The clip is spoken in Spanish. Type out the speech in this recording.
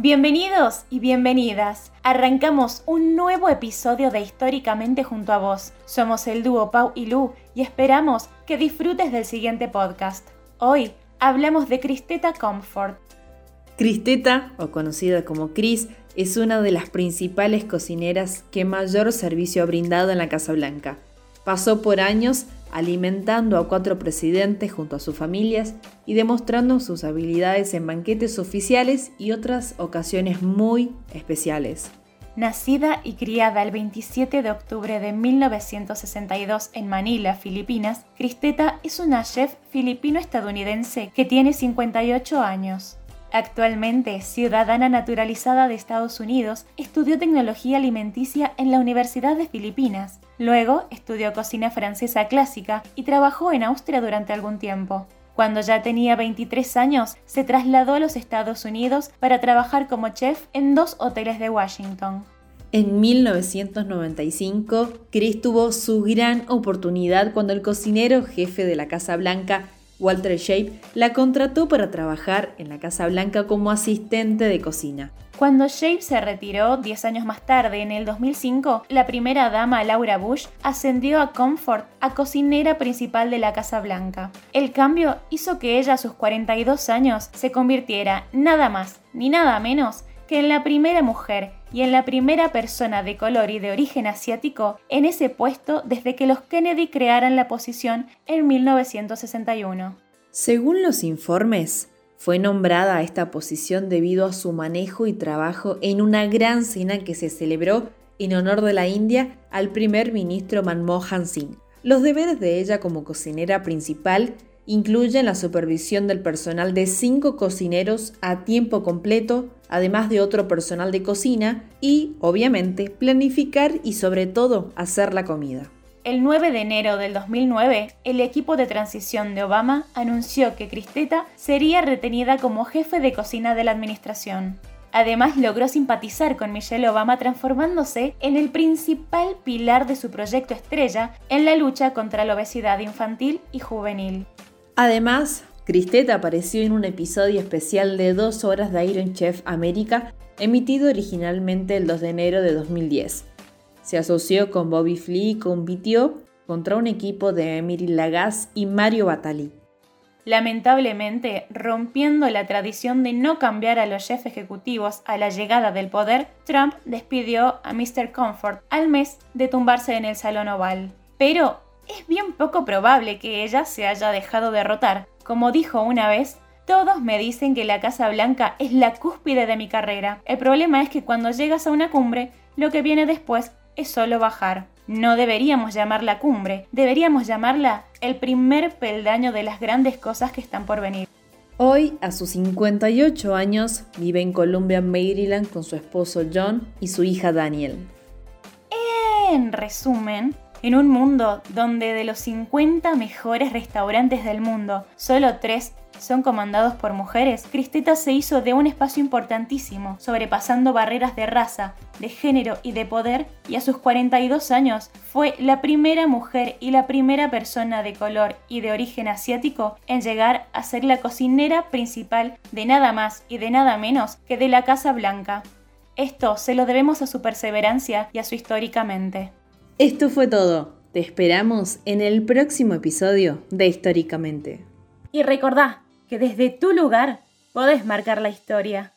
Bienvenidos y bienvenidas. Arrancamos un nuevo episodio de Históricamente junto a vos. Somos el dúo Pau y Lu y esperamos que disfrutes del siguiente podcast. Hoy hablamos de Cristeta Comfort. Cristeta, o conocida como Cris, es una de las principales cocineras que mayor servicio ha brindado en la Casa Blanca. Pasó por años alimentando a cuatro presidentes junto a sus familias y demostrando sus habilidades en banquetes oficiales y otras ocasiones muy especiales. Nacida y criada el 27 de octubre de 1962 en Manila, Filipinas, Cristeta es una chef filipino-estadounidense que tiene 58 años. Actualmente ciudadana naturalizada de Estados Unidos, estudió tecnología alimenticia en la Universidad de Filipinas. Luego estudió cocina francesa clásica y trabajó en Austria durante algún tiempo. Cuando ya tenía 23 años, se trasladó a los Estados Unidos para trabajar como chef en dos hoteles de Washington. En 1995, Chris tuvo su gran oportunidad cuando el cocinero jefe de la Casa Blanca Walter Shape la contrató para trabajar en la Casa Blanca como asistente de cocina. Cuando Shape se retiró 10 años más tarde, en el 2005, la primera dama Laura Bush ascendió a Comfort a cocinera principal de la Casa Blanca. El cambio hizo que ella a sus 42 años se convirtiera nada más ni nada menos que en la primera mujer y en la primera persona de color y de origen asiático en ese puesto desde que los Kennedy crearan la posición en 1961. Según los informes, fue nombrada a esta posición debido a su manejo y trabajo en una gran cena que se celebró en honor de la India al primer ministro Manmohan Singh. Los deberes de ella como cocinera principal incluyen la supervisión del personal de cinco cocineros a tiempo completo, además de otro personal de cocina, y, obviamente, planificar y sobre todo hacer la comida. El 9 de enero del 2009, el equipo de transición de Obama anunció que Cristeta sería retenida como jefe de cocina de la administración. Además, logró simpatizar con Michelle Obama transformándose en el principal pilar de su proyecto estrella en la lucha contra la obesidad infantil y juvenil. Además, Cristeta apareció en un episodio especial de dos horas de Iron Chef América, emitido originalmente el 2 de enero de 2010. Se asoció con Bobby Flea y compitió contra un equipo de Emily Lagasse y Mario Batali. Lamentablemente, rompiendo la tradición de no cambiar a los chefs ejecutivos a la llegada del poder, Trump despidió a Mr. Comfort al mes de tumbarse en el Salón Oval. Pero es bien poco probable que ella se haya dejado derrotar. Como dijo una vez, todos me dicen que la Casa Blanca es la cúspide de mi carrera. El problema es que cuando llegas a una cumbre, lo que viene después es solo bajar. No deberíamos llamarla cumbre, deberíamos llamarla el primer peldaño de las grandes cosas que están por venir. Hoy, a sus 58 años, vive en Columbia, Maryland con su esposo John y su hija Daniel. En resumen, en un mundo donde de los 50 mejores restaurantes del mundo, solo 3 son comandados por mujeres, Cristeta se hizo de un espacio importantísimo, sobrepasando barreras de raza, de género y de poder, y a sus 42 años fue la primera mujer y la primera persona de color y de origen asiático en llegar a ser la cocinera principal de nada más y de nada menos que de la Casa Blanca. Esto se lo debemos a su perseverancia y a su históricamente. Esto fue todo. Te esperamos en el próximo episodio de Históricamente. Y recordá que desde tu lugar podés marcar la historia.